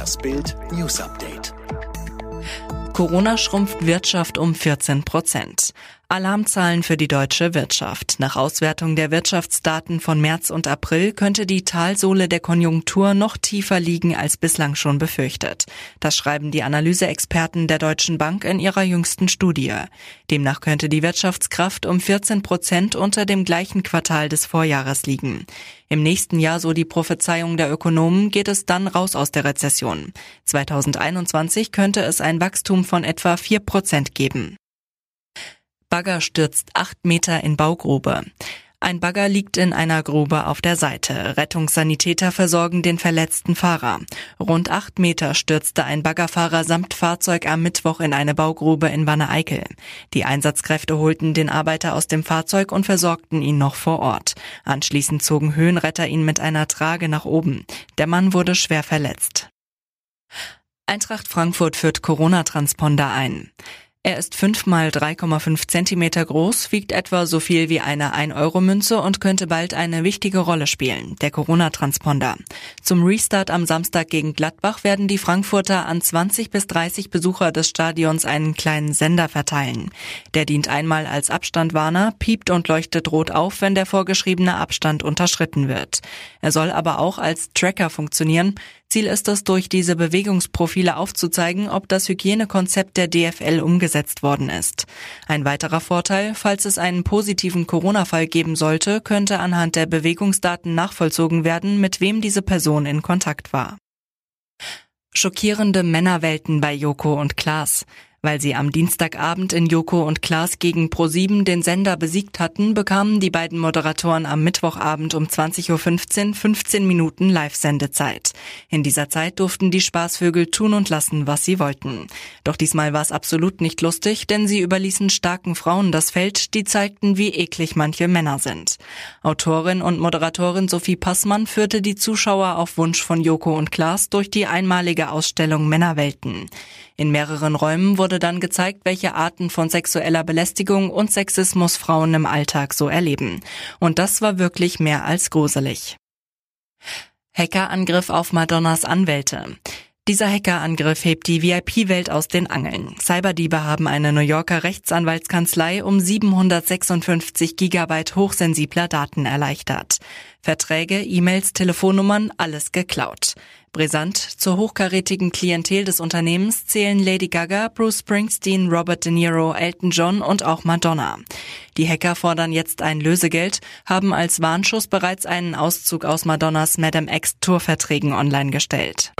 Das Bild News Update. Corona schrumpft Wirtschaft um 14 Prozent. Alarmzahlen für die deutsche Wirtschaft. Nach Auswertung der Wirtschaftsdaten von März und April könnte die Talsohle der Konjunktur noch tiefer liegen als bislang schon befürchtet. Das schreiben die Analyseexperten der Deutschen Bank in ihrer jüngsten Studie. Demnach könnte die Wirtschaftskraft um 14 Prozent unter dem gleichen Quartal des Vorjahres liegen. Im nächsten Jahr, so die Prophezeiung der Ökonomen, geht es dann raus aus der Rezession. 2021 könnte es ein Wachstum von etwa 4 Prozent geben. Bagger stürzt acht Meter in Baugrube. Ein Bagger liegt in einer Grube auf der Seite. Rettungssanitäter versorgen den verletzten Fahrer. Rund acht Meter stürzte ein Baggerfahrer samt Fahrzeug am Mittwoch in eine Baugrube in Wanne-Eickel. Die Einsatzkräfte holten den Arbeiter aus dem Fahrzeug und versorgten ihn noch vor Ort. Anschließend zogen Höhenretter ihn mit einer Trage nach oben. Der Mann wurde schwer verletzt. Eintracht Frankfurt führt Corona-Transponder ein. Er ist 5 mal 3,5 Zentimeter groß, wiegt etwa so viel wie eine 1-Euro-Münze und könnte bald eine wichtige Rolle spielen, der Corona-Transponder. Zum Restart am Samstag gegen Gladbach werden die Frankfurter an 20 bis 30 Besucher des Stadions einen kleinen Sender verteilen. Der dient einmal als Abstandwarner, piept und leuchtet rot auf, wenn der vorgeschriebene Abstand unterschritten wird. Er soll aber auch als Tracker funktionieren. Ziel ist es, durch diese Bewegungsprofile aufzuzeigen, ob das Hygienekonzept der DFL umgesetzt worden ist. Ein weiterer Vorteil, falls es einen positiven Corona-Fall geben sollte, könnte anhand der Bewegungsdaten nachvollzogen werden, mit wem diese Person in Kontakt war. Schockierende Männerwelten bei Joko und Klaas. Weil sie am Dienstagabend in Joko und Klaas gegen Pro7 den Sender besiegt hatten, bekamen die beiden Moderatoren am Mittwochabend um 20.15 Uhr 15 Minuten Live-Sendezeit. In dieser Zeit durften die Spaßvögel tun und lassen, was sie wollten. Doch diesmal war es absolut nicht lustig, denn sie überließen starken Frauen das Feld, die zeigten, wie eklig manche Männer sind. Autorin und Moderatorin Sophie Passmann führte die Zuschauer auf Wunsch von Joko und Klaas durch die einmalige Ausstellung Männerwelten. In mehreren Räumen wurde dann gezeigt, welche Arten von sexueller Belästigung und Sexismus Frauen im Alltag so erleben. Und das war wirklich mehr als gruselig. Hackerangriff auf Madonnas Anwälte. Dieser Hackerangriff hebt die VIP-Welt aus den Angeln. Cyberdiebe haben eine New Yorker Rechtsanwaltskanzlei um 756 Gigabyte hochsensibler Daten erleichtert. Verträge, E-Mails, Telefonnummern, alles geklaut. Brisant zur hochkarätigen Klientel des Unternehmens zählen Lady Gaga, Bruce Springsteen, Robert De Niro, Elton John und auch Madonna. Die Hacker fordern jetzt ein Lösegeld, haben als Warnschuss bereits einen Auszug aus Madonnas Madame X Tourverträgen online gestellt.